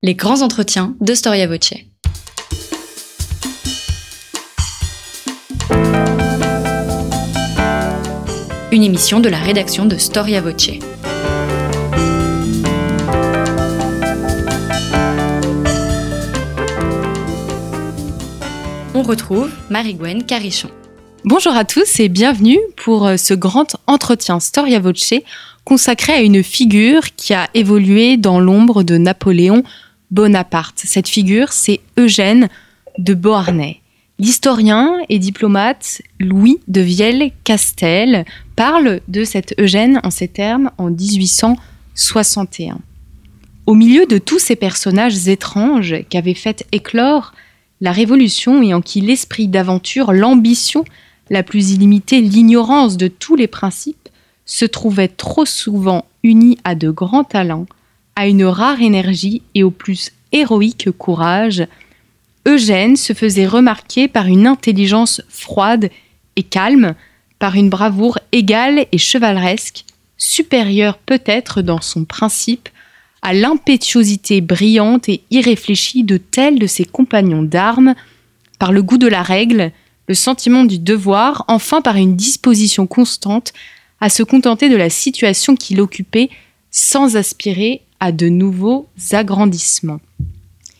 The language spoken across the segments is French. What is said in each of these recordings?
Les grands entretiens de Storia Voce. Une émission de la rédaction de Storia Voce. On retrouve Marie-Gwen Carichon. Bonjour à tous et bienvenue pour euh, ce grand entretien Storia Voce consacré à une figure qui a évolué dans l'ombre de Napoléon Bonaparte. Cette figure, c'est Eugène de Beauharnais. L'historien et diplomate Louis de Vielle-Castel parle de cet Eugène en ces termes en 1861. Au milieu de tous ces personnages étranges qu'avait fait éclore la Révolution et en qui l'esprit d'aventure, l'ambition la plus illimitée, l'ignorance de tous les principes se trouvaient trop souvent unis à de grands talents, une rare énergie et au plus héroïque courage, Eugène se faisait remarquer par une intelligence froide et calme, par une bravoure égale et chevaleresque, supérieure peut-être dans son principe à l'impétuosité brillante et irréfléchie de tels de ses compagnons d'armes, par le goût de la règle, le sentiment du devoir, enfin par une disposition constante à se contenter de la situation qu'il occupait sans aspirer à de nouveaux agrandissements.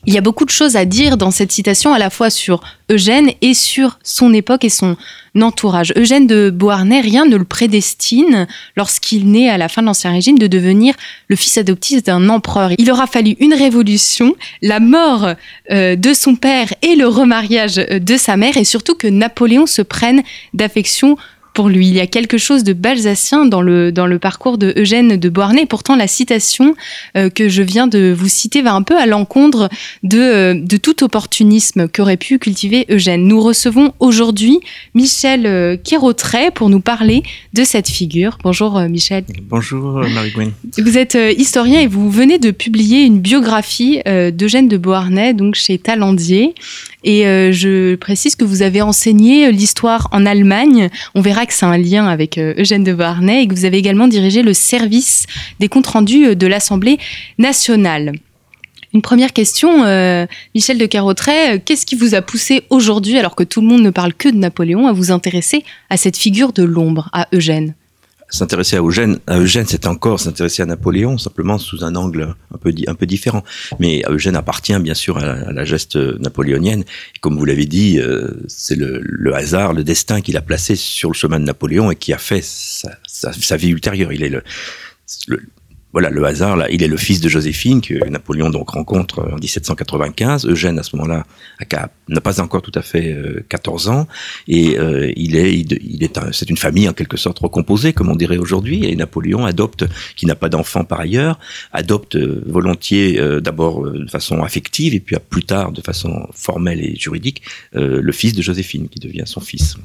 Il y a beaucoup de choses à dire dans cette citation, à la fois sur Eugène et sur son époque et son entourage. Eugène de Beauharnais, rien ne le prédestine, lorsqu'il naît à la fin de l'Ancien Régime, de devenir le fils adoptif d'un empereur. Il aura fallu une révolution, la mort euh, de son père et le remariage de sa mère, et surtout que Napoléon se prenne d'affection pour lui. Il y a quelque chose de balsacien dans le, dans le parcours de Eugène de Beauharnais. Pourtant, la citation euh, que je viens de vous citer va un peu à l'encontre de, euh, de tout opportunisme qu'aurait pu cultiver Eugène. Nous recevons aujourd'hui Michel euh, pour nous parler de cette figure. Bonjour Michel. Bonjour Marie-Gwen. Vous êtes historien et vous venez de publier une biographie d'Eugène de Beauharnais, donc chez Talandier. Et je précise que vous avez enseigné l'histoire en Allemagne. On verra c'est un lien avec euh, Eugène de Beauharnais et que vous avez également dirigé le service des comptes rendus euh, de l'Assemblée nationale. Une première question, euh, Michel de Carotret, qu'est-ce qui vous a poussé aujourd'hui, alors que tout le monde ne parle que de Napoléon, à vous intéresser à cette figure de l'ombre, à Eugène? S'intéresser à Eugène, à Eugène, c'est encore s'intéresser à Napoléon, simplement sous un angle un peu, un peu différent. Mais Eugène appartient bien sûr à la, geste napoléonienne. Comme vous l'avez dit, euh, c'est le, le, hasard, le destin qu'il a placé sur le chemin de Napoléon et qui a fait sa, sa, sa vie ultérieure. Il est le, le voilà, le hasard, là, il est le fils de Joséphine, que Napoléon donc rencontre en 1795. Eugène, à ce moment-là, n'a pas encore tout à fait 14 euh, ans, et euh, il est, il, est, c'est une famille en quelque sorte recomposée, comme on dirait aujourd'hui, et Napoléon adopte, qui n'a pas d'enfant par ailleurs, adopte euh, volontiers, d'abord de façon affective, et puis plus tard de façon formelle et juridique, le fils de Joséphine, qui devient son fils.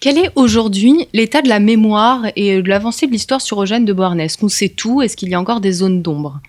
Quel est aujourd'hui l'état de la mémoire et de l'avancée de l'histoire sur Eugène de Beauharnais? Est-ce qu'on sait tout Est-ce qu'il y a encore des zones d'ombre?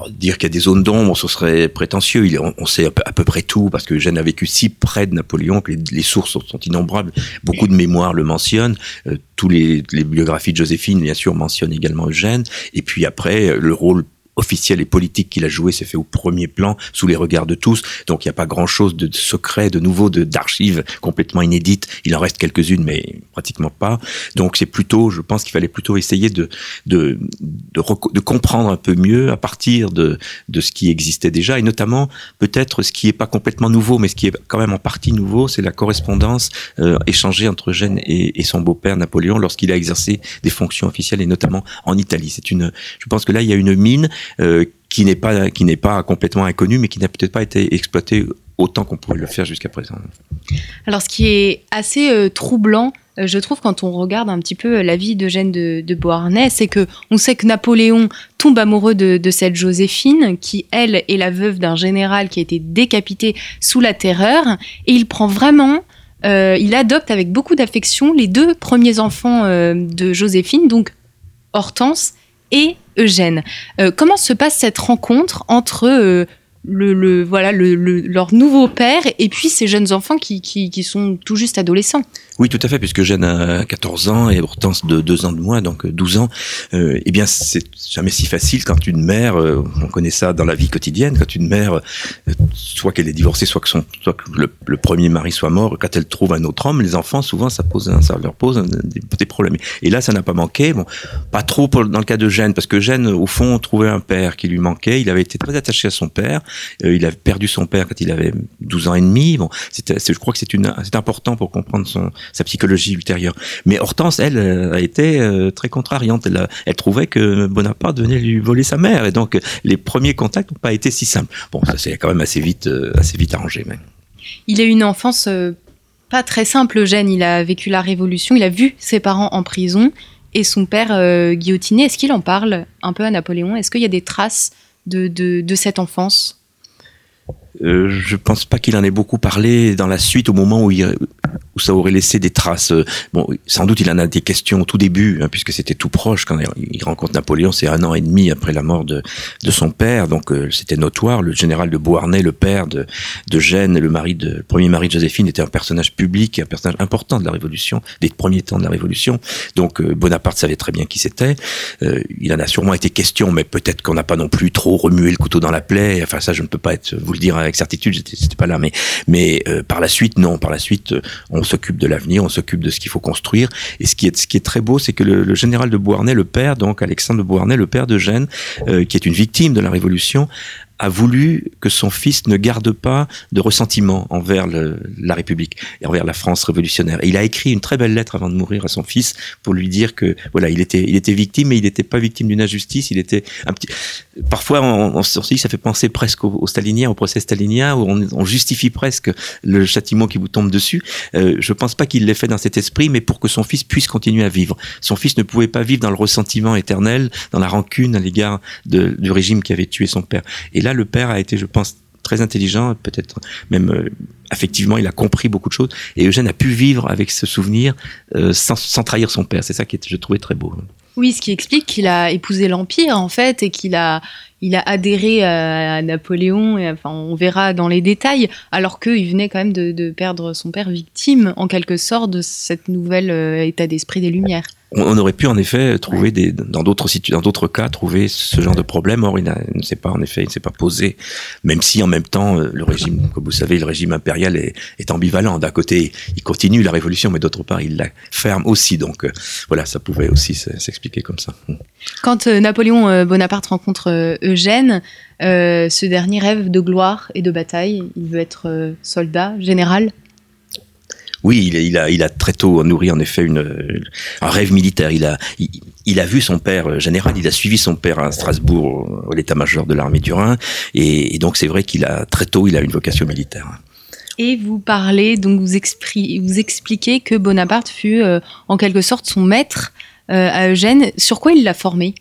Oh, Dire qu'il y a des zones d'ombre, ce serait prétentieux. on, sait à peu, près tout parce que Eugène a vécu si près de Napoléon que les, sources sont, innombrables. Beaucoup de mémoires le mentionnent. Euh, tous les, les, biographies de Joséphine, bien sûr, mentionnent également Eugène. Et puis après, le rôle officiel et politique qu'il a joué s'est fait au premier plan, sous les regards de tous. Donc il n'y a pas grand-chose de secret, de nouveau, d'archives complètement inédites. Il en reste quelques-unes, mais pratiquement pas. Donc c'est plutôt, je pense qu'il fallait plutôt essayer de de, de, comprendre un peu mieux à partir de, de ce qui existait déjà, et notamment peut-être ce qui est pas complètement nouveau, mais ce qui est quand même en partie nouveau, c'est la correspondance euh, échangée entre Eugène et, et son beau-père Napoléon lorsqu'il a exercé des fonctions officielles, et notamment en Italie. C'est une, je pense que là il y a une mine euh, qui n'est pas qui n'est pas complètement inconnu, mais qui n'a peut-être pas été exploité autant qu'on pourrait le faire jusqu'à présent. Alors, ce qui est assez euh, troublant, euh, je trouve, quand on regarde un petit peu la vie d'Eugène de, de Beauharnais, c'est que on sait que Napoléon tombe amoureux de, cette Joséphine, qui elle est la veuve d'un général qui a été décapité sous la Terreur, et il prend vraiment il adopte avec beaucoup d'affection les deux premiers enfants de Joséphine, donc Hortense et Eugène. Euh, comment se passe cette rencontre entre euh, le, voilà le, leur nouveau père et puis ces jeunes enfants qui, qui, sont tout juste adolescents. Oui, tout à fait, puisque Jeanne a 14 ans et Hortense de 2 ans de moins, donc 12 ans. Euh, eh bien, c'est jamais si facile quand une mère, euh, on connaît ça dans la vie quotidienne, quand une mère, euh, soit qu'elle est divorcée, soit que, son, soit que le, premier mari soit mort, quand elle trouve un autre homme, les enfants, souvent, ça, pose un, ça leur pose des, problèmes. Et là, ça n'a pas manqué. Bon, pas trop dans le cas de Jeanne, parce que Jeanne, au fond, trouvait un père qui lui manquait. Il avait été très attaché à son père. Euh, il a perdu son père quand il avait 12 ans et demi. Bon, je crois que c'est important pour comprendre sa psychologie ultérieure. Mais Hortense, elle, euh, a été euh, très contrariante. Elle, trouvait que Bonaparte venait lui voler sa mère, et donc les premiers contacts n'ont pas été si simples. Bon, ça s'est quand même assez vite, assez vite arrangé. Mais. Il a eu une enfance pas très simple, Eugène. Il a vécu la Révolution, il a vu ses parents en prison et son père guillotiné. Est-ce qu'il en parle un peu à Napoléon? Est-ce qu'il y a des traces de, cette enfance? Je pense pas qu'il en ait beaucoup parlé dans la suite, au moment où, il, où ça aurait laissé des traces. Bon, sans doute il en a des questions au tout début, hein, puisque c'était tout proche quand il rencontre Napoléon. C'est un an et demi après la mort de, de son père, donc euh, c'était notoire. Le général de Beauharnais, le père de, de Gênes, le mari de le premier mari de Joséphine, était un personnage public, un personnage important de la Révolution, des premiers temps de la Révolution. Donc euh, Bonaparte savait très bien qui c'était. Euh, il en a sûrement été question, mais peut-être qu'on n'a pas non plus trop remué le couteau dans la plaie. Enfin ça, je ne peux pas être, vous le dire avec certitude, j'étais pas là, mais mais euh, par la suite, non, par la suite, euh, on s'occupe de l'avenir, on s'occupe de ce qu'il faut construire. Et ce qui est ce qui est très beau, c'est que le, général de Beauharnais, le père, donc Alexandre de Beauharnais, le père de Gênes, euh, qui est une victime de la Révolution, a voulu que son fils ne garde pas de ressentiment envers la République et envers la France révolutionnaire. Il a écrit une très belle lettre avant de mourir à son fils pour lui dire que voilà, il était, il était victime, mais il n'était pas victime d'une injustice. Il était un petit. Parfois, on, on, se dit, ça fait penser presque au, au stalinien, au procès stalinien, où on, on, justifie presque le châtiment qui vous tombe dessus. Euh, je pense pas qu'il l'ait fait dans cet esprit, mais pour que son fils puisse continuer à vivre. Son fils ne pouvait pas vivre dans le ressentiment éternel, dans la rancune à l'égard du régime qui avait tué son père. Et là, le père a été, je pense, très intelligent, peut-être même euh, effectivement, il a compris beaucoup de choses. Et Eugène a pu vivre avec ce souvenir euh, sans, sans, trahir son père. C'est ça que je trouvais très beau. Oui, ce qui explique qu'il a épousé l'Empire, en fait, et qu'il a, il a adhéré à, Napoléon, et, enfin, on verra dans les détails, alors qu'il venait quand même de, de, perdre son père victime, en quelque sorte, de cette nouvelle euh, état d'esprit des Lumières on, aurait pu en effet trouver des, dans d'autres dans d'autres cas trouver ce genre de problème. Or, il, il ne s'est pas en effet, il ne s'est pas posé. Même si en même temps, euh, le régime, comme vous savez, le régime impérial est, est ambivalent. D'un côté, il continue la révolution, mais d'autre part, il la ferme aussi. Donc euh, voilà, ça pouvait aussi s'expliquer comme ça. Quand euh, Napoléon Bonaparte rencontre Eugène, ce dernier rêve de gloire et de bataille. Il veut être soldat, général. Oui, il, a, très tôt nourri en effet un rêve militaire. Il a, vu son père général, il a suivi son père à Strasbourg, à l'état-major de l'armée du Rhin, et, donc c'est vrai qu'il a très tôt, il a une vocation militaire. Et vous parlez, donc vous expliquez que Bonaparte fut euh, en quelque sorte son maître euh, à Eugène. Sur quoi il l'a formé?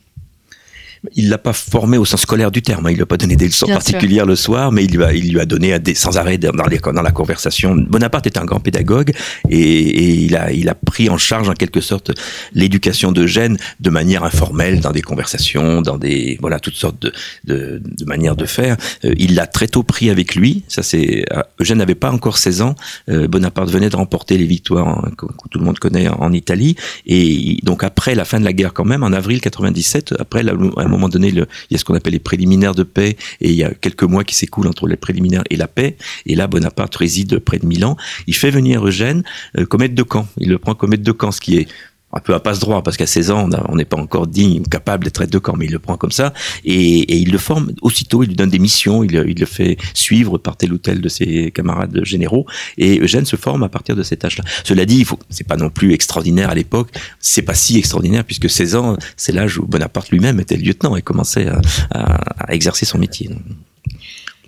Il l'a pas formé au sens scolaire du terme. Hein. Il lui a pas donné des leçons Bien particulières sûr. le soir, mais il lui a, il lui a donné des, sans arrêt dans, les, dans la conversation. Bonaparte est un grand pédagogue et, et, il a, il a pris en charge en quelque sorte l'éducation d'Eugène de manière informelle dans des conversations, dans des voilà toutes sortes de, de, de manières de faire. Euh, il l'a très tôt pris avec lui. Ça c'est euh, Eugène n'avait pas encore 16 ans. Euh, Bonaparte venait de remporter les victoires en, que, que, tout le monde connaît en, en, Italie et donc après la fin de la guerre quand même en avril 97 après la, moment donné, il y a ce qu'on appelle les préliminaires de paix, et il y a quelques mois qui s'écoulent entre les préliminaires et la paix. Et là, Bonaparte réside près de Milan. Il fait venir Eugène euh, comme aide de camp. Il le prend comme aide de camp, ce qui est un peu à passe-droit, parce qu'à 16 ans, on n'est pas encore digne ou capable d'être aide de camp, mais il le prend comme ça, et, il le forme aussitôt, il lui donne des missions, il, le fait suivre par tel ou tel de ses camarades généraux, et Eugène se forme à partir de cet âge-là. Cela dit, c'est pas non plus extraordinaire à l'époque, c'est pas si extraordinaire, puisque 16 ans, c'est l'âge où Bonaparte lui-même était lieutenant et commençait à, exercer son métier.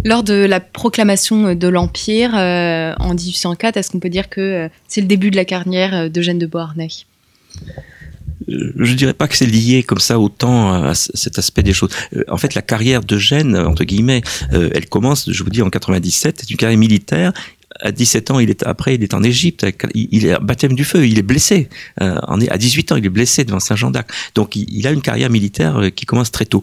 Lors de la proclamation de l'Empire euh, en 1804, est-ce qu'on peut dire que euh, c'est le début de la carrière d'Eugène de Beauharnais? Je dirais pas que c'est lié comme ça autant à cet aspect des choses. Euh, en fait, la carrière de Gênes, entre guillemets, euh, elle commence, je vous dis, en 97. C'est une carrière militaire à 17 ans, il est après, il est en Égypte, il est baptême du feu, il est blessé. Euh, à 18 ans, il est blessé devant Saint Jean d'Arc. Donc, il, a une carrière militaire qui commence très tôt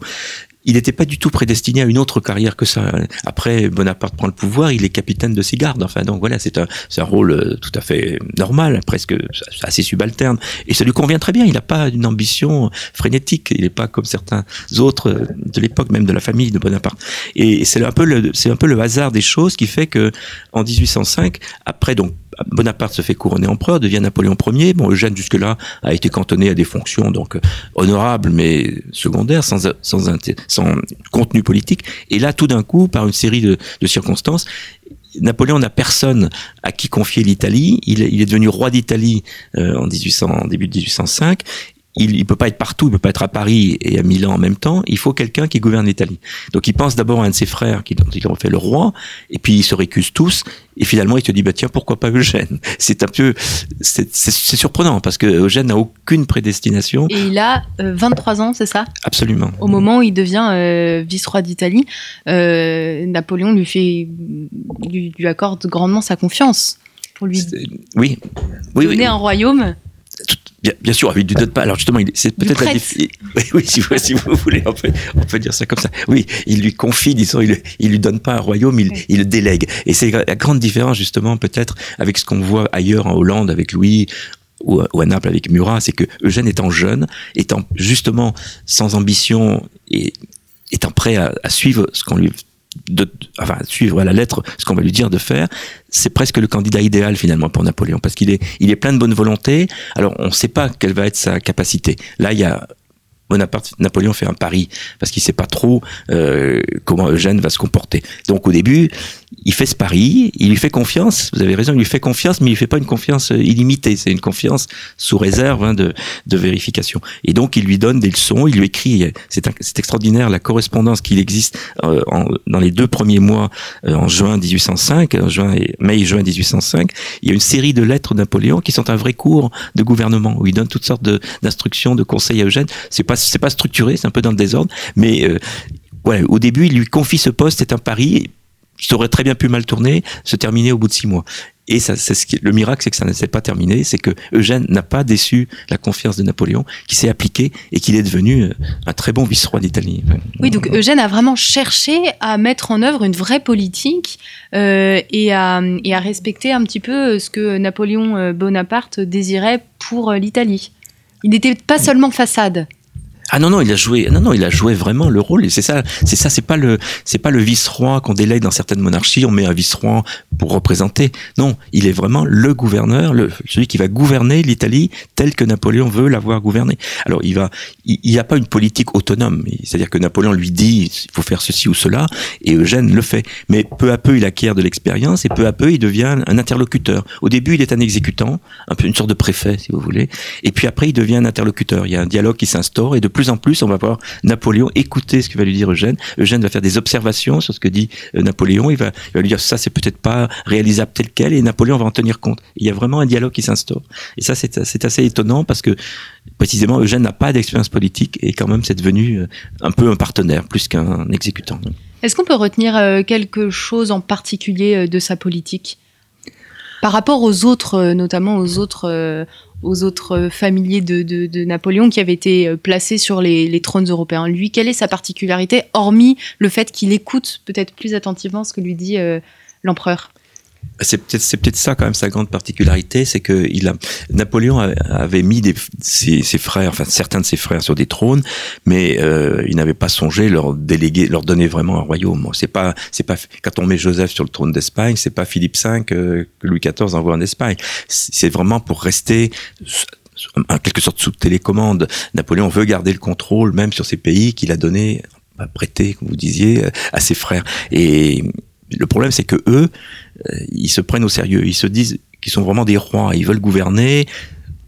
il n'était pas du tout prédestiné à une autre carrière que ça. Après, Bonaparte prend le pouvoir, il est capitaine de ses gardes. Enfin, donc voilà, c'est un, un rôle euh, tout à fait normal, presque assez subalterne. Et ça lui convient très bien. Il n'a pas une ambition frénétique. Il n'est pas comme certains autres de l'époque, même de la famille de Bonaparte. Et c'est un peu le, c'est un peu le hasard des choses qui fait que, en 1805, après donc Bonaparte se fait couronner empereur, devient Napoléon Ier. Bon, Eugène jusque-là a été cantonné à des fonctions donc honorables mais secondaires, sans, contenu politique. Et là, tout d'un coup, par une série de, circonstances, Napoléon n'a personne à qui confier l'Italie. Il, il, est devenu roi d'Italie euh, en 1800, début de 1805 il ne peut pas être partout, il peut pas être à Paris et à Milan en même temps. Il faut quelqu'un qui gouverne l'Italie. Donc il pense d'abord à un de ses frères qui dont il en fait le roi, et puis ils se récusent tous. Et finalement, il se dit bah tiens pourquoi pas Eugène? C'est un peu c'est surprenant parce que Eugène n'a aucune prédestination. Et il a 23 euh, ans, c'est ça? Absolument. Au moment où il devient euh, vice-roi d'Italie, euh, Napoléon lui fait lui, lui, accorde grandement sa confiance pour lui oui. oui donner un royaume. Bien, bien, sûr, il ne donne pas. Alors justement, c'est peut-être la oui, oui si, vous, si, vous voulez, on peut, on peut, dire ça comme ça. Oui, il lui confie, disons, il, il lui donne pas un royaume, il, il le délègue. Et c'est la grande différence justement peut-être avec ce qu'on voit ailleurs en Hollande avec Louis ou, ou à Naples avec Murat, c'est que Eugène étant jeune, étant justement sans ambition et étant prêt à, à suivre ce qu'on lui de, enfin, suivre à la lettre ce qu'on va lui dire de faire, c'est presque le candidat idéal finalement pour Napoléon parce qu'il est, il est plein de bonne volonté. Alors on ne sait pas quelle va être sa capacité. Là, il y a Bonaparte, Napoléon fait un pari parce qu'il sait pas trop euh, comment Eugène va se comporter. Donc au début, il fait ce pari, il lui fait confiance. Vous avez raison, il lui fait confiance, mais il fait pas une confiance euh, illimitée. C'est une confiance sous réserve hein, de, de, vérification. Et donc il lui donne des leçons, il lui écrit. C'est extraordinaire la correspondance qu'il existe euh, en, dans les deux premiers mois euh, en juin 1805, en juin et mai juin 1805. Il y a une série de lettres Napoléon qui sont un vrai cours de gouvernement où il donne toutes sortes d'instructions, de, conseils à Eugène. C'est pas pas structuré, c'est un peu dans le désordre, mais euh, au début, il lui confie ce poste, c'est un pari qui aurait très bien pu mal tourner, se terminer au bout de six mois. Et ça, c'est ce qui, le miracle, c'est que ça ne s'est pas terminé, c'est que Eugène n'a pas déçu la confiance de Napoléon, qui s'est appliqué et qu'il est devenu euh, un très bon vice-roi d'Italie. Oui, donc Eugène a vraiment cherché à mettre en œuvre une vraie politique euh, et, à, et à respecter un petit peu ce que Napoléon euh, Bonaparte désirait pour l'Italie. Il n'était pas seulement façade. Ah non non, il a joué. Non non, il a joué vraiment le rôle. Et c'est ça, c'est ça, c'est pas le, c'est pas le vice-roi qu'on délègue dans certaines monarchies. On met un vice-roi pour représenter. Non, il est vraiment le gouverneur, le, celui qui va gouverner l'Italie telle que Napoléon veut l'avoir gouvernée. Alors il va, il n'y a pas une politique autonome. C'est-à-dire que Napoléon lui dit il faut faire ceci ou cela, et Eugène le fait. Mais peu à peu, il acquiert de l'expérience et peu à peu, il devient un interlocuteur. Au début, il est un exécutant, un peu une sorte de préfet, si vous voulez. Et puis après, il devient un interlocuteur. Il y a un dialogue qui s'instaure et de plus plus en plus, on va voir Napoléon écouter ce que va lui dire Eugène. Eugène va faire des observations sur ce que dit euh, Napoléon. Il va, il va lui dire ça, c'est peut-être pas réalisable tel quel, et Napoléon va en tenir compte. Il y a vraiment un dialogue qui s'instaure. Et ça, c'est assez étonnant parce que précisément, Eugène n'a pas d'expérience politique et quand même, c'est devenu euh, un peu un partenaire plus qu'un exécutant. Est-ce qu'on peut retenir euh, quelque chose en particulier de sa politique? Par rapport aux autres, notamment aux autres, aux autres familiers de, Napoléon qui avaient été euh, placés sur les, les, trônes européens. Lui, quelle est sa particularité, hormis le fait qu'il écoute peut-être plus attentivement ce que lui dit euh, l'empereur? C'est peut-être c'est peut-être ça quand même sa grande particularité, c'est que il a Napoléon avait mis des, ses, frères, enfin certains de ses frères sur des trônes, mais euh, il n'avait pas songé leur déléguer, leur donner vraiment un royaume. C'est pas c'est pas quand on met Joseph sur le trône d'Espagne, c'est pas Philippe V que, que Louis XIV envoie en Espagne. C'est vraiment pour rester en quelque sorte sous télécommande. Napoléon veut garder le contrôle même sur ces pays qu'il a donné prêté, comme vous disiez, à ses frères. Et le problème, c'est que eux, euh, ils se prennent au sérieux. Ils se disent qu'ils sont vraiment des rois. Ils veulent gouverner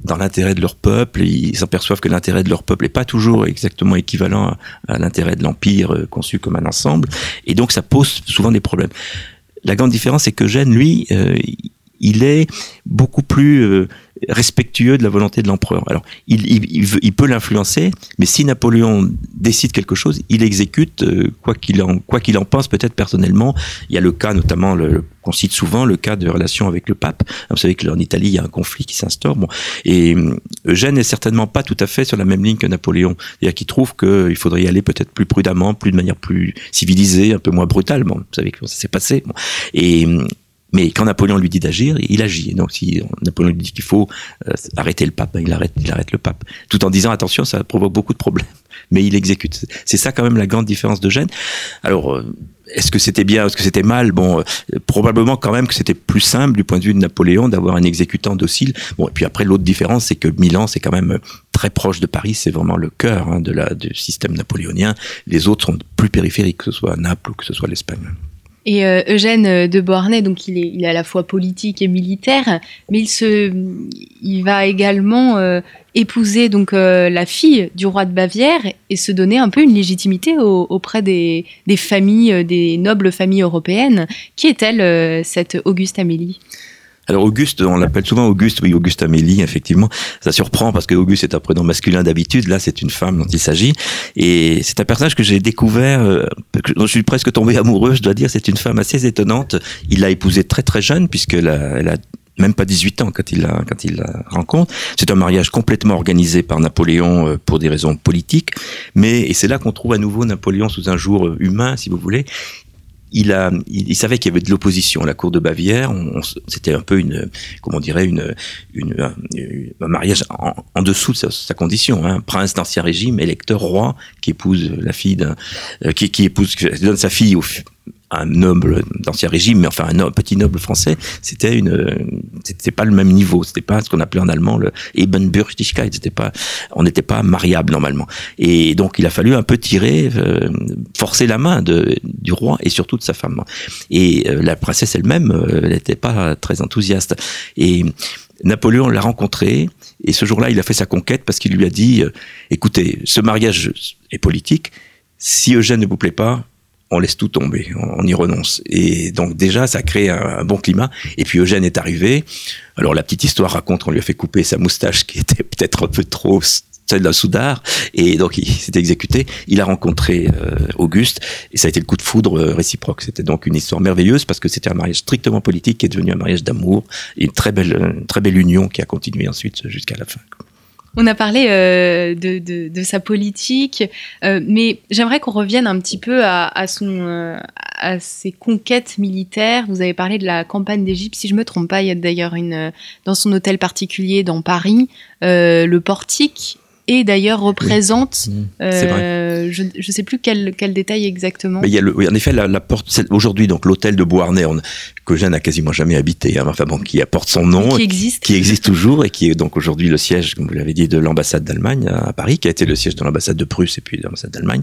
dans l'intérêt de leur peuple. Ils s'aperçoivent que l'intérêt de leur peuple n'est pas toujours exactement équivalent à, l'intérêt de l'empire euh, conçu comme un ensemble. Et donc, ça pose souvent des problèmes. La grande différence, c'est que Gênes, lui, euh, il est beaucoup plus respectueux de la volonté de l'empereur. Alors, il, il, il peut l'influencer, mais si Napoléon décide quelque chose, il exécute euh, quoi qu'il en quoi qu'il en pense peut-être personnellement. Il y a le cas notamment qu'on cite souvent le cas de relation avec le pape. Vous savez que en Italie il y a un conflit qui s'instaure. Bon, et euh, Eugène est certainement pas tout à fait sur la même ligne que Napoléon. C'est-à-dire qu'il trouve qu'il faudrait y aller peut-être plus prudemment, plus de manière plus civilisée, un peu moins brutale. Vous savez que ça s'est passé. Bon. Et mais quand Napoléon lui dit d'agir, il agit. Donc si Napoléon lui dit qu'il faut euh, arrêter le pape, il arrête, il arrête le pape. Tout en disant attention, ça provoque beaucoup de problèmes. Mais il exécute. C'est ça quand même la grande différence de Gênes. Alors, euh, est-ce que c'était bien, est-ce que c'était mal? Bon, euh, probablement quand même que c'était plus simple du point de vue de Napoléon d'avoir un exécutant docile. Bon, et puis après l'autre différence, c'est que Milan, c'est quand même très proche de Paris, c'est vraiment le cœur hein, de la du système napoléonien. Les autres sont plus périphériques, que ce soit Naples ou que ce soit l'Espagne. Et euh, Eugène euh, de Beauharnais, donc il est, il est à la fois politique et militaire, mais il se, il va également euh, épouser donc la fille du roi de Bavière et se donner un peu une légitimité auprès des, des, familles, des nobles familles européennes. Qui est-elle, cette Auguste Amélie? Alors Auguste, on l'appelle souvent Auguste, oui Auguste Amélie, effectivement. Ça surprend parce que Auguste est un prénom masculin d'habitude. Là, c'est une femme dont il s'agit, et c'est un personnage que j'ai découvert, euh, dont je suis presque tombé amoureux. Je dois dire, c'est une femme assez étonnante. Il l'a épousée très très jeune, puisqu'elle a, elle a même pas 18 ans quand il la, quand il la rencontre. C'est un mariage complètement organisé par Napoléon euh, pour des raisons politiques, mais et c'est là qu'on trouve à nouveau Napoléon sous un jour euh, humain, si vous voulez il a, il, savait qu'il y avait de l'opposition à la cour de Bavière. C'était un peu une, comment on dirait, une, une, un, mariage en, dessous de sa, condition. Hein. Prince d'ancien régime, électeur, roi, qui épouse la fille d'un, euh, qui, qui épouse, qui donne sa fille au, un noble d'ancien régime, mais enfin un, petit noble français, c'était une, c'était pas le même niveau, c'était pas ce qu'on appelait en allemand le Ebenbürtigkeit, c'était pas, on n'était pas mariable normalement. Et donc il a fallu un peu tirer, euh, forcer la main de, du roi et surtout de sa femme. Et euh, la princesse elle-même, euh, elle n'était pas très enthousiaste. Et Napoléon l'a rencontré et ce jour-là, il a fait sa conquête parce qu'il lui a dit, écoutez, ce mariage est politique. Si Eugène ne vous plaît pas, on laisse tout tomber, on, y renonce. Et donc déjà, ça crée un, bon climat. Et puis Eugène est arrivé. Alors la petite histoire raconte qu'on lui a fait couper sa moustache qui était peut-être un peu trop celle d'un soudard, et donc il s'est exécuté. Il a rencontré euh, Auguste, et ça a été le coup de foudre euh, réciproque. C'était donc une histoire merveilleuse parce que c'était un mariage strictement politique qui est devenu un mariage d'amour, et une très belle, une très belle union qui a continué ensuite jusqu'à la fin. On a parlé euh, de, de, de, sa politique, euh, mais j'aimerais qu'on revienne un petit peu à, à son, euh, à ses conquêtes militaires. Vous avez parlé de la campagne d'Égypte, si je me trompe pas. Il y a d'ailleurs une dans son hôtel particulier dans Paris, euh, le portique et d'ailleurs représente, mmh. euh, je ne sais plus quel, quel détail exactement. Mais il y a le, oui, en effet, la, la porte, aujourd'hui, donc l'hôtel de Beauharnais, que Jeanne n'a quasiment jamais habité, hein, enfin bon, qui apporte son nom, qui existe, qui existe toujours et qui est donc aujourd'hui le siège, comme vous l'avez dit, de l'ambassade d'Allemagne à Paris, qui a été le siège de l'ambassade de Prusse et puis de l'ambassade d'Allemagne,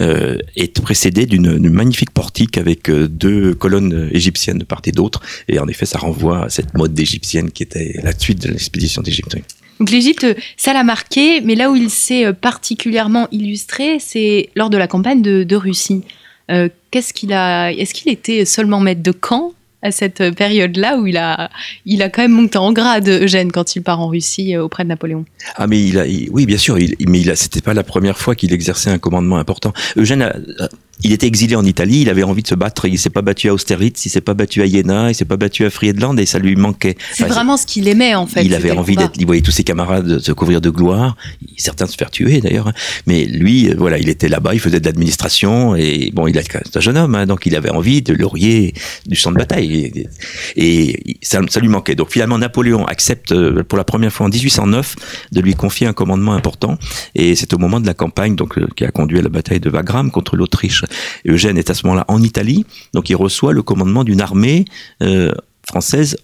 euh, est précédé d'une magnifique portique avec euh, deux colonnes égyptiennes de part et d'autre, et en effet, ça renvoie à cette mode égyptienne qui était la suite de l'expédition d'Égypte. Donc l'Égypte, ça l'a marqué, mais là où il s'est euh, particulièrement illustré, c'est lors de la campagne de, Russie. Euh, qu'est-ce qu'il a Est-ce qu'il était seulement maître de camp à cette période-là où il a, il a quand même monté en grade Eugène quand il part en Russie euh, auprès de Napoléon? Ah mais il a, oui bien sûr, mais il a, c'était pas la première fois qu'il exerçait un commandement important. Eugène a, il était exilé en Italie, il avait envie de se battre, il s'est pas battu à Austerlitz, il s'est pas battu à Iéna, il s'est pas battu à Friedland et ça lui manquait. C'est vraiment ce qu'il aimait en fait. Il avait envie d'être, il voyait tous ses camarades se couvrir de gloire, certains se faire tuer d'ailleurs, hein. mais lui, euh, voilà, il était là-bas, il faisait de l'administration et bon, il est un jeune homme, hein, donc il avait envie de laurier du champ de bataille et, ça, ça, lui manquait. Donc finalement, Napoléon accepte euh, pour la première fois en 1809 de lui confier un commandement important et c'est au moment de la campagne donc euh, qui a conduit à la bataille de Wagram contre l'Autriche Eugène est à ce moment-là en Italie, donc il reçoit le commandement d'une armée euh, française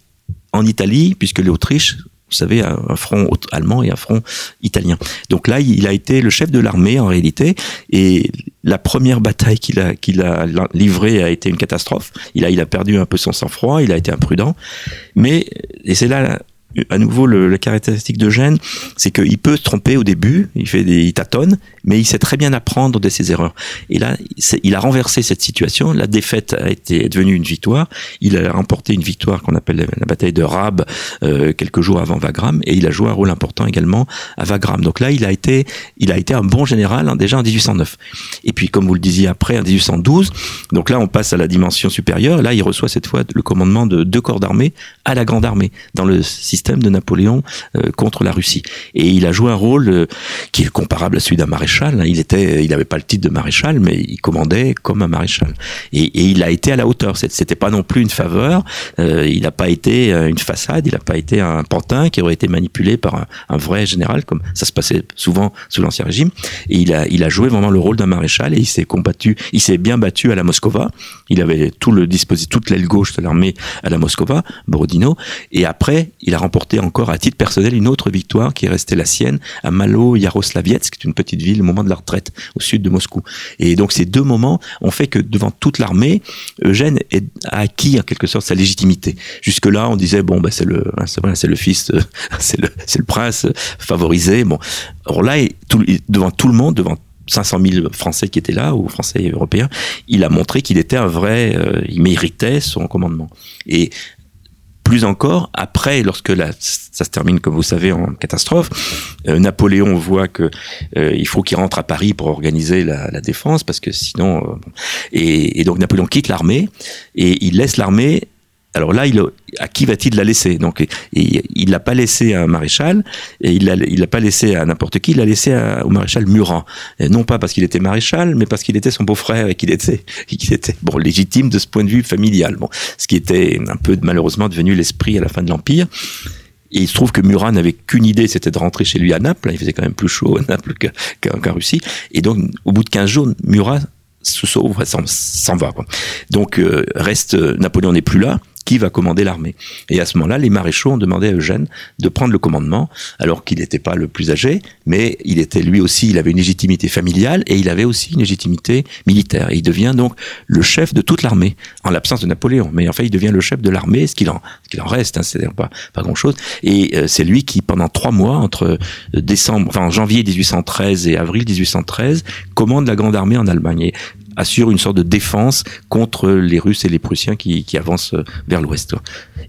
en Italie, puisque l'Autriche vous savez, un front allemand et un front italien. Donc là, il a été le chef de l'armée en réalité, et la première bataille qu'il a, qu'il a livrée a été une catastrophe. Il a, il a perdu un peu son sang-froid, il a été imprudent, mais et c'est là à nouveau, le, la caractéristique d'Eugène, c'est qu'il peut se tromper au début, il fait des, il tâtonne, mais il sait très bien apprendre de ses erreurs. Et là, il a renversé cette situation. La défaite a été est devenue une victoire. Il a remporté une victoire qu'on appelle la bataille de Rab euh, quelques jours avant Wagram, et il a joué un rôle important également à Wagram. Donc là, il a été, il a été un bon général hein, déjà en 1809. Et puis, comme vous le disiez après, en 1812, donc là, on passe à la dimension supérieure. Là, il reçoit cette fois le commandement de deux corps d'armée à la grande armée dans le de Napoléon euh, contre la Russie. Et il a joué un rôle euh, qui est comparable à celui d'un maréchal. Hein. Il était, il n'avait pas le titre de maréchal, mais il commandait comme un maréchal. Et, il a été à la hauteur. C'était pas non plus une faveur. Euh, il n'a pas été une façade. Il n'a pas été un pantin qui aurait été manipulé par un, un, vrai général, comme ça se passait souvent sous l'ancien régime. Et il a, il a joué vraiment le rôle d'un maréchal et il s'est combattu. Il s'est bien battu à la Moscova. Il avait tout le dispositif, toute l'aile gauche de l'armée à la Moscova, Borodino. Et après, il a remporté encore à titre personnel une autre victoire qui est restée la sienne à Malo Yaroslavietsk, qui est une petite ville au moment de la retraite au sud de Moscou. Et donc ces deux moments ont fait que devant toute l'armée, Eugène a acquis en quelque sorte sa légitimité. Jusque là, on disait bon, ben c'est le, c'est le fils, c'est le, c'est le prince favorisé. Bon, alors là, devant tout le monde, devant 500 000 Français qui étaient là, ou Français et Européens, il a montré qu'il était un vrai, euh, il méritait son commandement. Et plus encore, après, lorsque ça se termine, comme vous savez, en catastrophe, euh, Napoléon voit que euh, il faut qu'il rentre à Paris pour organiser la, défense, parce que sinon, euh, et, donc Napoléon quitte l'armée et il laisse l'armée alors là, à qui va-t-il la laisser? Donc, il l'a pas laissé à un maréchal, et il il l'a pas laissé à n'importe qui. Il l'a laissé au maréchal Murat, non pas parce qu'il était maréchal, mais parce qu'il était son beau-frère et qu'il était, bon légitime de ce point de vue familial. Bon, ce qui était un peu malheureusement devenu l'esprit à la fin de l'empire. Et il se trouve que Murat n'avait qu'une idée, c'était de rentrer chez lui à Naples. Il faisait quand même plus chaud à Naples qu'en Russie. Et donc, au bout de 15 jours, Murat se sauve, s'en va. Donc, euh, reste Napoléon n'est plus là qui va commander l'armée. Et à ce moment-là, les maréchaux ont demandé à Eugène de prendre le commandement, alors qu'il n'était pas le plus âgé, mais il était lui aussi, il avait une légitimité familiale et il avait aussi une légitimité militaire. Et il devient donc le chef de toute l'armée, en l'absence de Napoléon. Mais en fait, il devient le chef de l'armée, ce qu'il en, en reste, hein, c'est pas, pas grand-chose. Et euh, c'est lui qui, pendant trois mois, entre euh, décembre, enfin janvier 1813 et avril 1813, commande la grande armée en Allemagne. Assure une sorte de défense contre les Russes et les Prussiens qui, avancent euh, vers l'ouest.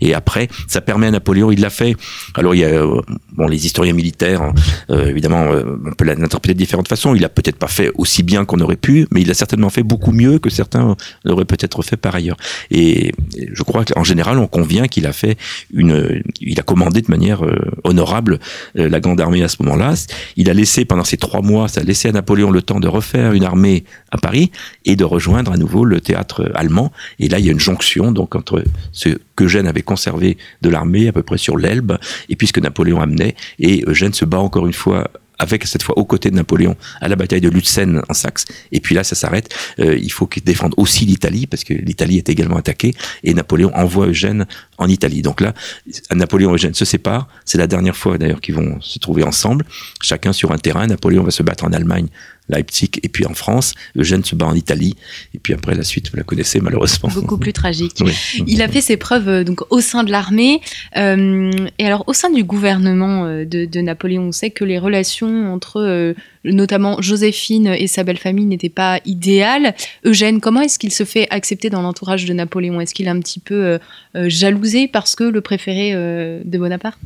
Et après, ça permet à Napoléon, il l'a fait. Alors il y a euh, bon les historiens militaires, hein, euh, évidemment, on peut l'interpréter de différentes façons. Il a peut-être pas fait aussi bien qu'on aurait pu, mais il a certainement fait beaucoup mieux que certains l'auraient peut-être fait par ailleurs. Et je crois qu'en général, on convient qu'il a fait une, il a commandé de manière honorable la grande armée à ce moment-là. Il a laissé pendant ces trois mois, ça a laissé à Napoléon le temps de refaire une armée à Paris et de rejoindre à nouveau le théâtre allemand. Et là, il y a une jonction donc entre ce qu'Eugène avait conservé de l'armée à peu près sur l'Elbe et puis ce que Napoléon amenait. Et Eugène se bat encore une fois avec cette fois aux côtés de Napoléon à la bataille de Lutzen en Saxe. Et puis là, ça s'arrête. Euh, il faut qu'il défende aussi l'Italie parce que l'Italie est également attaquée et Napoléon envoie Eugène en Italie. Donc là, Napoléon et Eugène se séparent. C'est la dernière fois d'ailleurs qu'ils vont se trouver ensemble, chacun sur un terrain. Napoléon va se battre en Allemagne Leipzig et puis en France. Eugène se bat en Italie et puis après la suite, vous la connaissez malheureusement. Beaucoup plus tragique. Il a fait ses preuves euh, donc au sein de l'armée euh, et alors au sein du gouvernement euh, de, de, Napoléon, on sait que les relations entre euh, notamment Joséphine et sa belle famille n'étaient pas idéales. Eugène, comment est-ce qu'il se fait accepter dans l'entourage de Napoléon? Est-ce qu'il est un petit peu jalousé parce que le préféré de Bonaparte?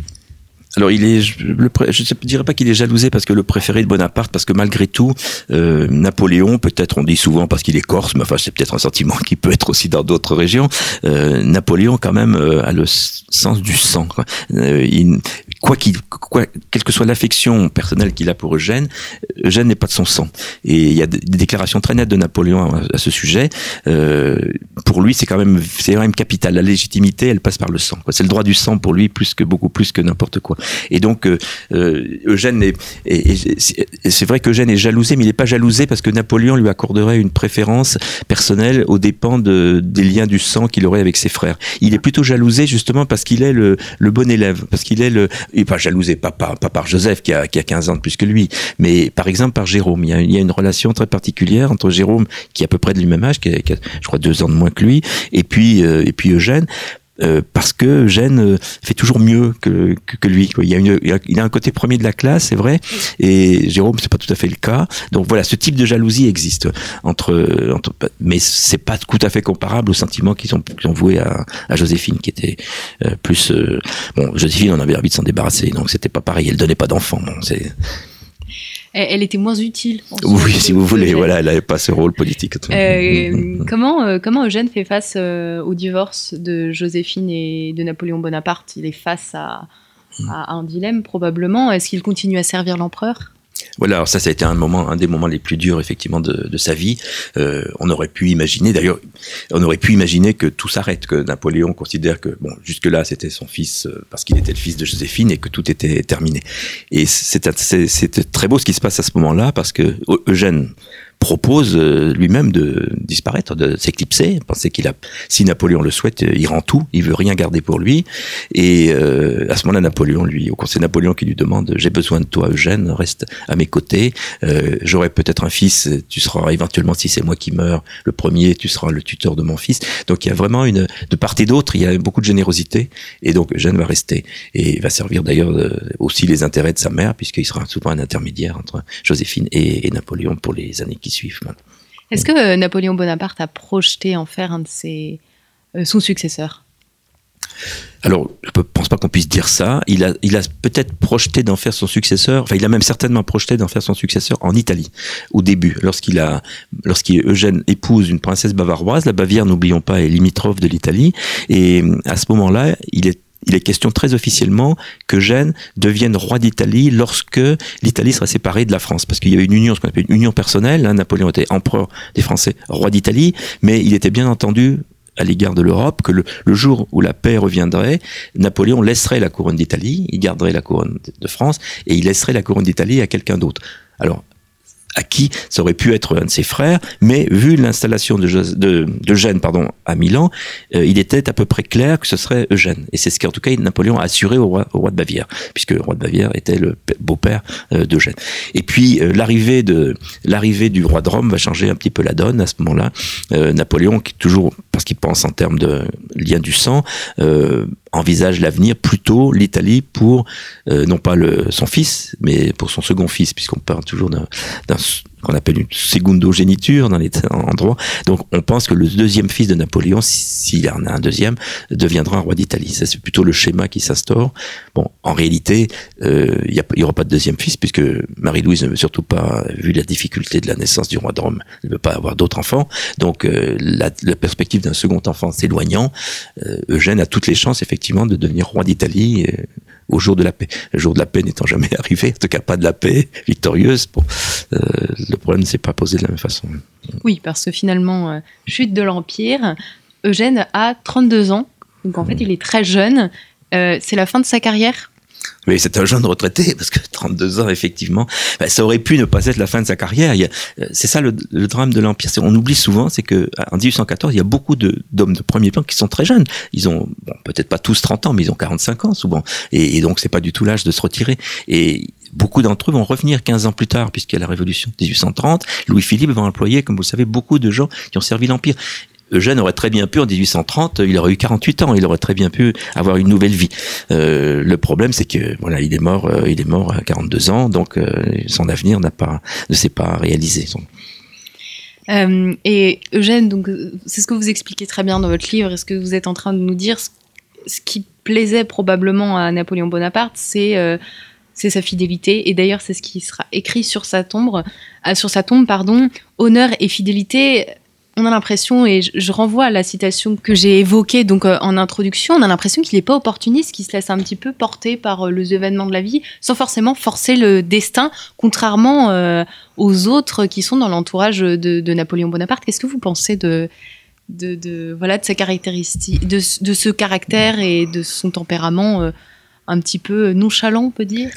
Alors il est, je ne dirais pas qu'il est jalousé parce que le préféré de Bonaparte, parce que malgré tout, euh, Napoléon, peut-être on dit souvent parce qu'il est corse, mais enfin c'est peut-être un sentiment qui peut être aussi dans d'autres régions. Euh, Napoléon quand même euh, a le sens du sang. Quoi. Euh, quoi quelle que soit l'affection personnelle qu'il a pour Eugène, Eugène n'est pas de son sang. Et il y a des déclarations très nettes de Napoléon à, à ce sujet. Euh, pour lui, c'est quand même, c'est quand même capital. La légitimité, elle passe par le sang. C'est le droit du sang pour lui plus que beaucoup plus que n'importe quoi. Et donc, euh, euh, Eugène est, c'est vrai qu'Eugène est jalousé, mais il n'est pas jalousé parce que Napoléon lui accorderait une préférence personnelle aux dépens de, des liens du sang qu'il aurait avec ses frères. Il est plutôt jalousé justement parce qu'il est le, le, bon élève, parce qu'il est le, et pas jalousé, pas, pas, pas par Joseph qui a, qui a 15 ans de plus que lui, mais par exemple par Jérôme. Il y a, il y a une relation très particulière entre Jérôme, qui est à peu près de lui même âge, qui a, qui a, je crois deux ans de moins que lui, et puis, euh, et puis Eugène euh, parce que Eugène fait toujours mieux que, que, lui. Il, y a une, il a un côté premier de la classe, c'est vrai, et Jérôme, c'est pas tout à fait le cas. Donc voilà, ce type de jalousie existe entre, entre mais c'est pas tout à fait comparable aux sentiments qu'ils ont, qu ont voués à, à, Joséphine, qui était euh, plus. Euh, bon, Joséphine, on avait envie de s'en débarrasser, donc c'était pas pareil. Elle donnait pas d'enfants. Bon, c'est elle était moins utile. Oui, si vous voulez, voilà, elle n'avait pas ce rôle politique. Euh, comment, euh, comment Eugène fait face euh, au divorce de Joséphine et de Napoléon Bonaparte? Il est face à, à un dilemme probablement. Est-ce qu'il continue à servir l'empereur? Voilà, alors ça, ça a été un moment, un des moments les plus durs effectivement de, de sa vie. Euh, on aurait pu imaginer, d'ailleurs, on aurait pu imaginer que tout s'arrête, que Napoléon considère que bon, jusque là, c'était son fils euh, parce qu'il était le fils de Joséphine et que tout était terminé. Et c'était très beau ce qui se passe à ce moment-là parce que Eugène propose euh, lui-même de disparaître, de s'éclipser. Pensez qu'il a, si Napoléon le souhaite, il rend tout, il veut rien garder pour lui. Et euh, à ce moment-là, Napoléon, lui, au conseil Napoléon qui lui demande J'ai besoin de toi, Eugène, reste à mes côtés. Euh, J'aurai peut-être un fils, tu seras éventuellement, si c'est moi qui meurs, le premier, tu seras le tuteur de mon fils. Donc il y a vraiment une, de part et d'autre, il y a beaucoup de générosité. Et donc Eugène va rester et va servir d'ailleurs euh, aussi les intérêts de sa mère, puisqu'il sera souvent un intermédiaire entre Joséphine et, et Napoléon pour les années qui suivent. Est-ce que euh, Napoléon Bonaparte a projeté en faire un de ses, euh, son successeur? Alors, je ne pense pas qu'on puisse dire ça. Il a, il a peut-être projeté d'en faire son successeur. Enfin, il a même certainement projeté d'en faire son successeur en Italie au début, lorsqu'il a, lorsqu'Eugène épouse une princesse bavaroise. La Bavière, n'oublions pas, est limitrophe de l'Italie. Et à ce moment-là, il est il est question très officiellement que Gênes devienne roi d'Italie lorsque l'Italie sera séparée de la France. Parce qu'il y avait une union, ce qu'on appelle une union personnelle. Hein. Napoléon était empereur des Français, roi d'Italie, mais il était bien entendu à l'égard de l'Europe que le, le, jour où la paix reviendrait, Napoléon laisserait la couronne d'Italie, il garderait la couronne de France et il laisserait la couronne d'Italie à quelqu'un d'autre. Alors, à qui ça aurait pu être un de ses frères, mais vu l'installation de, de, pardon, à Milan, euh, il était à peu près clair que ce serait Eugène. Et c'est ce qu'en tout cas Napoléon a assuré au roi, au roi de Bavière, puisque le roi de Bavière était le beau-père euh, d'Eugène. Et puis euh, l'arrivée de l'arrivée du roi de Rome va changer un petit peu la donne à ce moment-là. Euh, Napoléon, qui toujours parce qu'il pense en termes de lien du sang, euh, envisage l'avenir plutôt l'Italie pour euh, non pas son fils, mais pour son second fils, puisqu'on parle toujours d'un qu'on appelle une secundogéniture dans les endroits. Donc on pense que le deuxième fils de Napoléon, s'il en a un deuxième, deviendra un roi d'Italie. Ça c'est plutôt le schéma qui s'instaure. Bon, en réalité, euh, il n'y aura pas de deuxième fils puisque Marie-Louise ne veut surtout pas, vu la difficulté de la naissance du roi de Rome, ne veut pas avoir d'autres enfants. Donc euh, la, la, perspective d'un second enfant s'éloignant, euh, Eugène a toutes les chances effectivement de devenir roi d'Italie au jour de la paix. Le jour de la paix n'étant jamais arrivé, en tout cas pas de la paix victorieuse, euh, le problème ne s'est pas posé de la même façon. Oui, parce que finalement, euh, chute de l'Empire, Eugène a 32 ans, donc en fait il est très jeune, euh, c'est la fin de sa carrière mais c'est un jeune retraité, parce que 32 ans, effectivement, ben, ça aurait pu ne pas être la fin de sa carrière. Euh, c'est ça le, le, drame de l'Empire. On oublie souvent, c'est que en 1814, il y a beaucoup d'hommes de, premier plan qui sont très jeunes. Ils ont, bon, peut-être pas tous 30 ans, mais ils ont 45 ans souvent. Et, et donc, c'est pas du tout l'âge de se retirer. Et beaucoup d'entre eux vont revenir 15 ans plus tard, puisqu'il y a la Révolution de 1830. Louis-Philippe va employer, comme vous le savez, beaucoup de gens qui ont servi l'Empire. Eugène aurait très bien pu, en 1830, il aurait eu 48 ans, il aurait très bien pu avoir une nouvelle vie. Euh, le problème, c'est que voilà, il est mort, euh, il est mort à 42 ans, donc euh, son avenir n'a pas, ne s'est pas réalisé. Et Eugène, donc c'est ce que vous expliquez très bien dans votre livre. Est-ce que vous êtes en train de nous dire ce, ce qui plaisait probablement à Napoléon Bonaparte, c'est sa fidélité. Et d'ailleurs, c'est ce qui sera écrit sur sa tombe, sur sa tombe, pardon. Honneur et fidélité on a l'impression, et je, renvoie à la citation que j'ai évoquée donc euh, en introduction, on a l'impression qu'il n'est pas opportuniste, qu'il se laisse un petit peu porter par euh, les événements de la vie, sans forcément forcer le destin, contrairement euh, aux autres qui sont dans l'entourage de, Napoléon Bonaparte. Qu'est-ce que vous pensez de, de, voilà de, de, ce caractère et de son tempérament un petit peu nonchalant, on peut dire?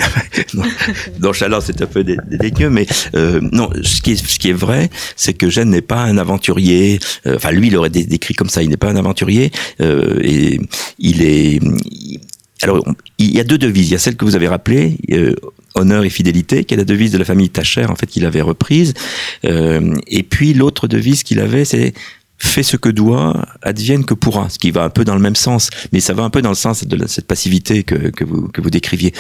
nonchalant, c'est un peu dédaigneux, mais euh, non. Ce qui est, ce qui est vrai, c'est que Gênes n'est pas un aventurier. Euh, enfin, lui, il aurait décrit comme ça. Il n'est pas un aventurier euh, et il est. Alors, il y a deux devises. Il y a celle que vous avez rappelée. Euh, honneur et fidélité, qui est la devise de la famille Tacher, en fait, qu'il avait reprise. Euh, et puis l'autre devise qu'il avait, c'est fais ce que doit, advienne que pourra, ce qui va un peu dans le même sens, mais ça va un peu dans le sens de cette passivité que, que, vous, que vous décriviez.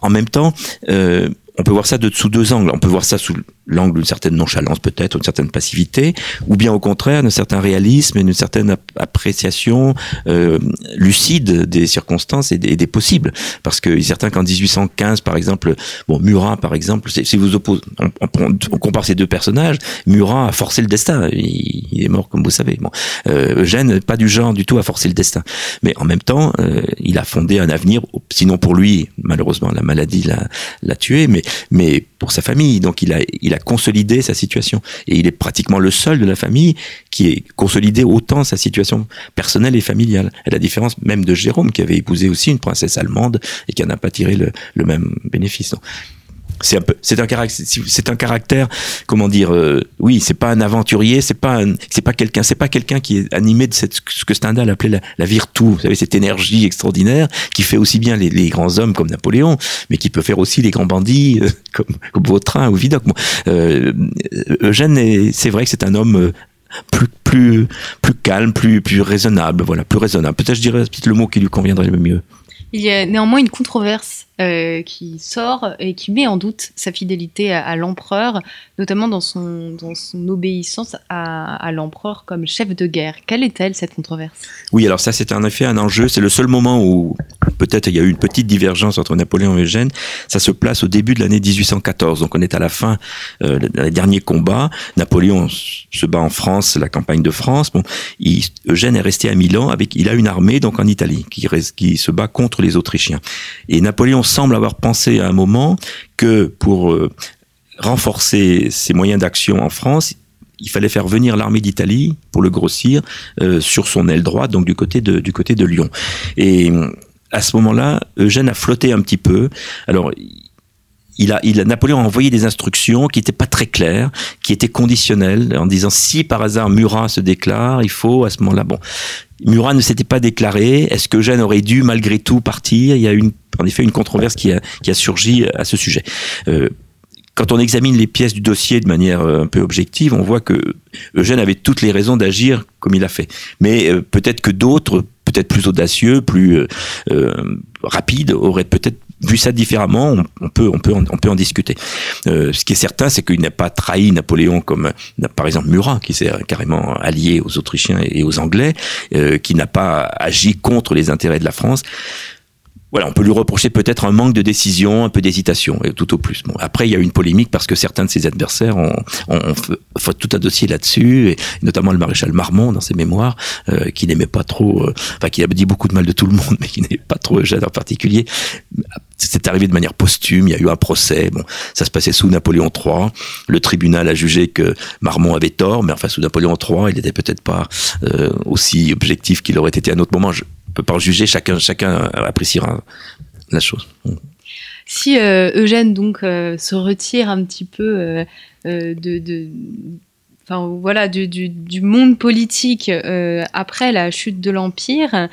En même temps, euh, on peut voir ça de, sous deux angles. On peut voir ça sous l'angle d'une certaine nonchalance peut-être, d'une certaine passivité, ou bien au contraire d'un certain réalisme et d'une certaine appréciation euh, lucide des circonstances et des, possibles. Parce que certains qu'en 1815, par exemple, bon Murat, par exemple, si vous opposez, on, compare ces deux personnages, Murat a forcé le destin. Il, il est mort, comme vous savez. Bon, euh, Eugène, pas du genre du tout à forcer le destin. Mais en même temps, euh, il a fondé un avenir. Sinon pour lui, malheureusement, la maladie l'a tué, mais mais pour sa famille. Donc il a, il a consolidé sa situation. Et il est pratiquement le seul de la famille qui ait consolidé autant sa situation personnelle et familiale. À la différence même de Jérôme, qui avait épousé aussi une princesse allemande et qui n'a pas tiré le, même bénéfice. C'est un c'est un caractère, comment dire, euh, oui, c'est pas un aventurier, c'est pas, c'est pas quelqu'un, c'est pas quelqu'un qui est animé de cette, ce que Stendhal appelait la, la virtu, vous savez, cette énergie extraordinaire qui fait aussi bien les, les, grands hommes comme Napoléon, mais qui peut faire aussi les grands bandits euh, comme, comme Vautrin ou Vidocq. Euh, Eugène, c'est vrai que c'est un homme plus plus plus calme, plus plus raisonnable, voilà, plus raisonnable. Peut-être je dirais le mot qui lui conviendrait le mieux. Il y a néanmoins une controverse euh, qui sort et qui met en doute sa fidélité à, l'empereur, notamment dans son, dans son obéissance à, l'empereur comme chef de guerre. Quelle est-elle, cette controverse? Oui, alors ça, c'est en effet un enjeu. C'est le seul moment où peut-être il y a eu une petite divergence entre Napoléon et Eugène. Ça se place au début de l'année 1814. Donc on est à la fin euh, des derniers combats. Napoléon se bat en France, la campagne de France. Bon, Eugène est resté à Milan avec, il a une armée donc en Italie qui, qui se bat contre les Autrichiens. Et Napoléon semble avoir pensé à un moment que pour euh, renforcer ses moyens d'action en France, il fallait faire venir l'armée d'Italie pour le grossir euh, sur son aile droite, donc du côté de, du côté de Lyon. Et à ce moment-là, Eugène a flotté un petit peu. Alors, il a, Napoléon a envoyé des instructions qui n'étaient pas très claires, qui étaient conditionnelles, en disant si par hasard Murat se déclare, il faut à ce moment-là, bon, Murat ne s'était pas déclaré. Est-ce que aurait dû malgré tout partir? Il y a une, en effet une controverse qui a, qui a surgi à ce sujet. Euh, quand on examine les pièces du dossier de manière euh, un peu objective, on voit que Eugène avait toutes les raisons d'agir comme il a fait. Mais euh, peut-être que d'autres, peut-être plus audacieux, plus euh, euh rapides, auraient peut-être vu ça différemment, on, peut, on, peut en, on peut en discuter. Euh, ce qui est certain, c'est qu'il n'a pas trahi Napoléon comme, par exemple, Murat, qui s'est carrément allié aux Autrichiens et aux Anglais, euh, qui n'a pas agi contre les intérêts de la France voilà, on peut lui reprocher peut-être un manque de décision, un peu d'hésitation, et tout au plus. Bon, après, il y a eu une polémique parce que certains de ses adversaires ont, ont, fait tout un dossier là-dessus, et notamment le maréchal Marmont dans ses mémoires, euh, qui n'aimait pas trop, euh, enfin, qui a dit beaucoup de mal de tout le monde, mais qui n'aimait pas trop Eugène en particulier. C'est arrivé de manière posthume, il y a eu un procès, bon, ça se passait sous Napoléon III. Le tribunal a jugé que Marmont avait tort, mais enfin, sous Napoléon III, il n'était peut-être pas euh, aussi objectif qu'il aurait été à un autre moment. Je, peut pas en juger, chacun, chacun appréciera la chose. Si euh, Eugène donc euh, se retire un petit peu de, enfin voilà du, monde politique après la chute de l'empire,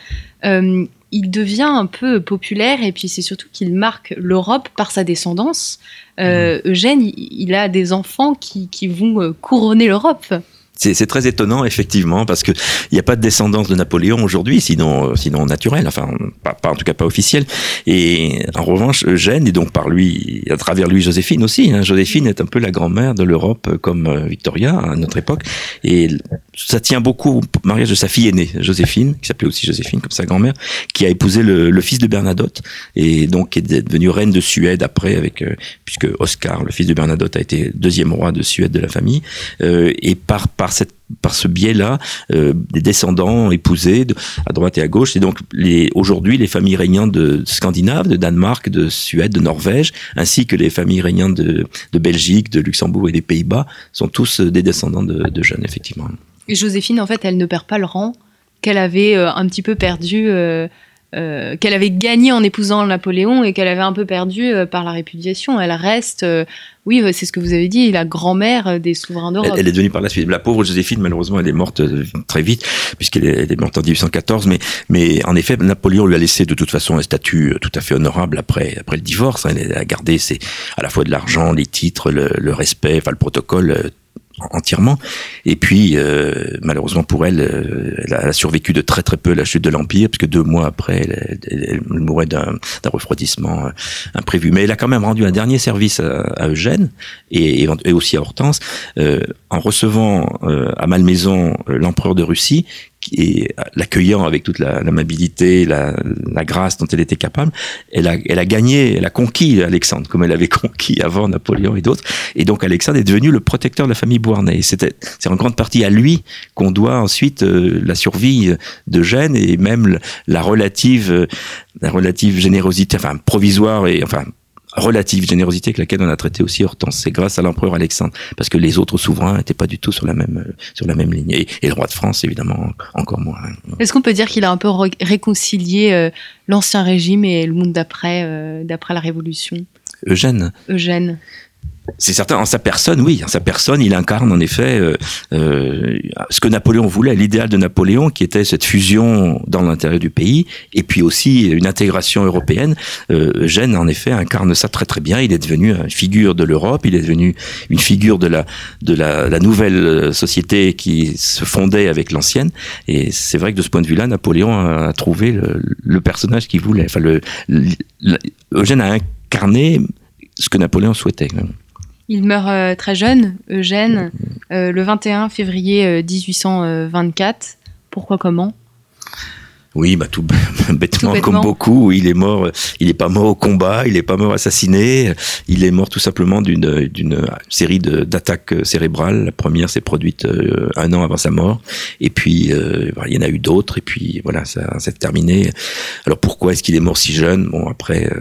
il devient un peu populaire et puis c'est surtout qu'il marque l'Europe par sa descendance. Mmh. Eugène, il, il, a des enfants qui, qui vont couronner l'Europe. C'est très étonnant, effectivement, parce que il n'y a pas de descendance de Napoléon aujourd'hui, sinon, sinon naturelle, enfin, pas, pas, en tout cas pas officielle. Et en revanche, Eugène, et donc par lui, à travers lui, Joséphine aussi. Hein. Joséphine est un peu la grand-mère de l'Europe comme euh, Victoria à notre époque. Et ça tient beaucoup au mariage de sa fille aînée, Joséphine, qui s'appelait aussi Joséphine comme sa grand-mère, qui a épousé le, le, fils de Bernadotte, et donc est devenue reine de Suède après, avec euh, puisque Oscar, le fils de Bernadotte, a été deuxième roi de Suède de la famille. Euh, et par, par par cette par ce biais-là, euh, des descendants épousés à droite et à gauche. Et donc, aujourd'hui, les familles régnantes de Scandinave, de Danemark, de Suède, de Norvège, ainsi que les familles régnantes de, Belgique, de Luxembourg et des Pays-Bas, sont tous euh, des descendants de, jeunes, effectivement. Et Joséphine, en fait, elle ne perd pas le rang qu'elle avait euh, un petit peu perdu. Euh, qu'elle avait gagné en épousant Napoléon et qu'elle avait un peu perdu euh, par la répudiation. Elle reste, euh, oui, c'est ce que vous avez dit, la grand-mère des souverains d'Europe. Elle, est devenue par la suite. La pauvre Joséphine, malheureusement, elle est morte euh, très vite, puisqu'elle est, est morte en 1814. Mais, mais en effet, Napoléon lui a laissé de toute façon un statut tout à fait honorable après, après le divorce. Elle a gardé ses, à la fois de l'argent, les titres, le, le respect, enfin le protocole entièrement. Et puis, euh, malheureusement pour elle, euh, elle a, survécu de très très peu à la chute de l'Empire, puisque deux mois après, elle, elle, mourait d'un refroidissement euh, imprévu. Mais elle a quand même rendu un dernier service à, Eugène et, et, aussi à Hortense, en recevant à Malmaison l'empereur de Russie, et l'accueillant avec toute l'amabilité, la, la, grâce dont elle était capable, elle a, elle a gagné, elle a conquis Alexandre, comme elle avait conquis avant Napoléon et d'autres. Et donc Alexandre est devenu le protecteur de la famille Beauharnais. C'est en grande partie à lui qu'on doit ensuite euh, la survie de Gênes et même la relative, la relative générosité, enfin provisoire et enfin relative générosité avec laquelle on a traité aussi Hortense. C'est grâce à l'empereur Alexandre, parce que les autres souverains n'étaient pas du tout sur la même sur la même ligne. Et, le roi de France, évidemment, encore moins. Est-ce qu'on peut dire qu'il a un peu réconcilié euh, l'ancien régime et le monde d'après, euh, d'après la Révolution? Eugène. Eugène c'est certain, en sa personne, oui, en sa personne, il incarne en effet euh, euh, ce que Napoléon voulait, l'idéal de Napoléon, qui était cette fusion dans l'intérieur du pays, et puis aussi une intégration européenne. Euh, Eugène, en effet, incarne ça très très bien. Il est devenu une figure de l'Europe, il est devenu une figure de la de la, nouvelle société qui se fondait avec l'ancienne. Et c'est vrai que de ce point de vue-là, Napoléon a, trouvé le, le personnage qu'il voulait. Enfin, le, Eugène a incarné ce que Napoléon souhaitait. Il meurt euh, très jeune, Eugène, euh, le 21 février 1824. Euh, Pourquoi comment? Oui, bah tout, bêtement, comme beaucoup. Il est mort. Il n'est pas mort au combat. Il n'est pas mort assassiné. Il est mort tout simplement d'une d'une série d'attaques cérébrales. La première s'est produite un an avant sa mort, et puis il y en a eu d'autres. Et puis voilà, ça s'est terminé. Alors pourquoi est-ce qu'il est mort si jeune? Bon, après,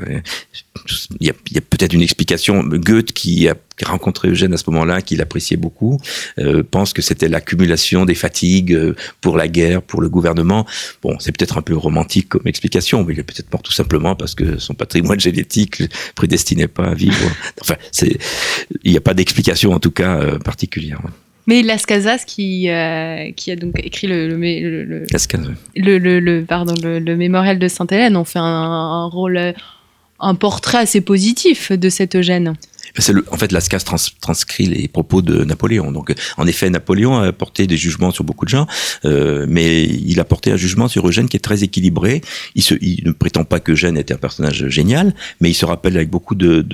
il y a, a peut-être une explication. Goethe qui a qui a rencontré Eugène à ce moment-là, qu'il appréciait beaucoup, euh, pense que c'était l'accumulation des fatigues euh, pour la guerre, pour le gouvernement. Bon, c'est peut-être un peu romantique comme explication, mais il est peut-être mort tout simplement parce que son patrimoine génétique prédestinait pas à vivre. Enfin, c'est, il n'y a pas d'explication en tout cas euh, particulière. Mais Las Casas, qui, euh, qui a donc écrit le, le, le, le, le pardon, le, mémorial de Sainte-Hélène, ont fait un, un rôle, un portrait assez positif de cet Eugène. En fait, Lascas trans, transcrit les propos de Napoléon. Donc, en effet, Napoléon a porté des jugements sur beaucoup de gens, euh, mais il a porté un jugement sur Eugène qui est très équilibré. Il, ne prétend pas que Eugène était un personnage génial, mais il se rappelle avec beaucoup de,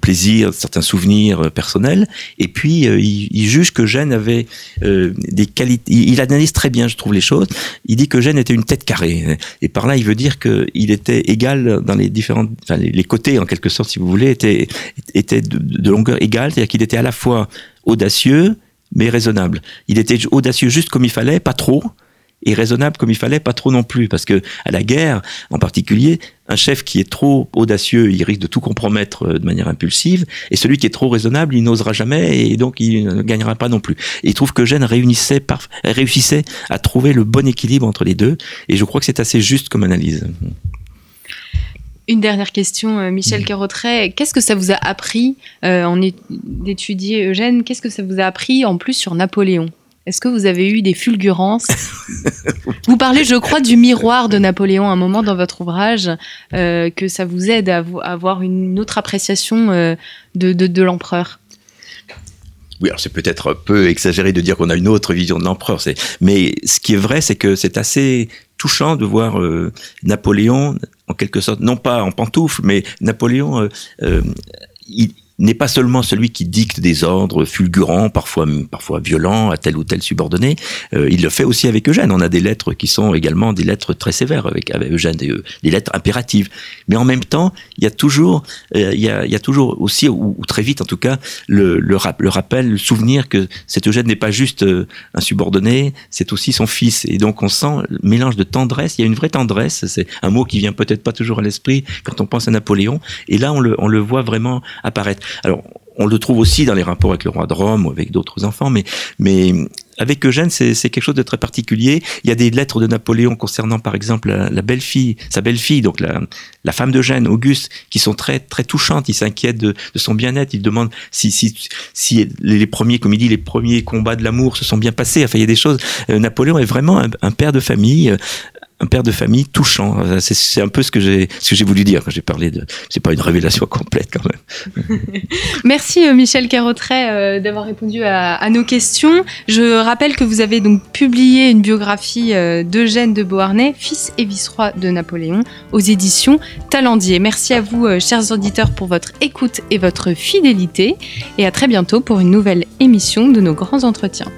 plaisir, certains souvenirs personnels. Et puis, euh, il, il, juge que Eugène avait euh, des qualités. Il, analyse très bien, je trouve, les choses. Il dit que Eugène était une tête carrée. Et par là, il veut dire qu'il était égal dans les différentes, enfin, les côtés, en quelque sorte, si vous voulez, étaient était de, longueur égale, c'est-à-dire qu'il était à la fois audacieux, mais raisonnable. Il était audacieux juste comme il fallait, pas trop, et raisonnable comme il fallait, pas trop non plus, parce que à la guerre, en particulier, un chef qui est trop audacieux, il risque de tout compromettre euh, de manière impulsive, et celui qui est trop raisonnable, il n'osera jamais, et donc il ne gagnera pas non plus. Et il trouve que Gênes réussissait à trouver le bon équilibre entre les deux, et je crois que c'est assez juste comme analyse. Une dernière question, euh, Michel Carotret. Qu'est-ce que ça vous a appris euh, en d'étudier Eugène Qu'est-ce que ça vous a appris en plus sur Napoléon? Est-ce que vous avez eu des fulgurances? Vous parlez, je crois, du miroir de Napoléon à un moment dans votre ouvrage, euh, que ça vous aide à, avoir une autre appréciation de, de l'empereur. Oui, alors c'est peut-être un peu exagéré de dire qu'on a une autre vision de l'empereur, mais ce qui est vrai, c'est que c'est assez touchant de voir Napoléon en quelque sorte, non pas en pantoufle, mais Napoléon, euh, euh, n'est pas seulement celui qui dicte des ordres fulgurants, parfois, parfois violents à tel ou tel subordonné. Euh, il le fait aussi avec Eugène. On a des lettres qui sont également des lettres très sévères avec, Eugène, des, des, lettres impératives. Mais en même temps, il y a toujours, euh, il, y a, il y a toujours aussi, ou, très vite en tout cas, le, le, le rappel, le souvenir que cet Eugène n'est pas juste euh, un subordonné, c'est aussi son fils. Et donc on sent le mélange de tendresse. Il y a une vraie tendresse. C'est un mot qui vient peut-être pas toujours à l'esprit quand on pense à Napoléon. Et là, on le, on le voit vraiment apparaître. Alors, on le trouve aussi dans les rapports avec le roi de Rome ou avec d'autres enfants, mais, mais avec Eugène, c'est quelque chose de très particulier. Il y a des lettres de Napoléon concernant, par exemple, la, belle-fille, sa belle-fille, donc la, la femme d'Eugène, Auguste, qui sont très très touchantes. Il s'inquiète de, son bien-être. Il demande si, si, si les premiers, comme il dit, les premiers combats de l'amour se sont bien passés. Enfin, il y a des choses. Euh, Napoléon est vraiment un, père de famille un père de famille touchant. C'est un peu ce que j'ai ce que j'ai voulu dire quand j'ai parlé de. C'est pas une révélation complète quand même. Merci euh, Michel Carotret euh, d'avoir répondu à, nos questions. Je rappelle que vous avez donc publié une biographie euh, d'Eugène de Beauharnais, fils et vice-roi de Napoléon, aux éditions Talendier. Merci à vous, chers auditeurs, pour votre écoute et votre fidélité, et à très bientôt pour une nouvelle émission de nos grands entretiens.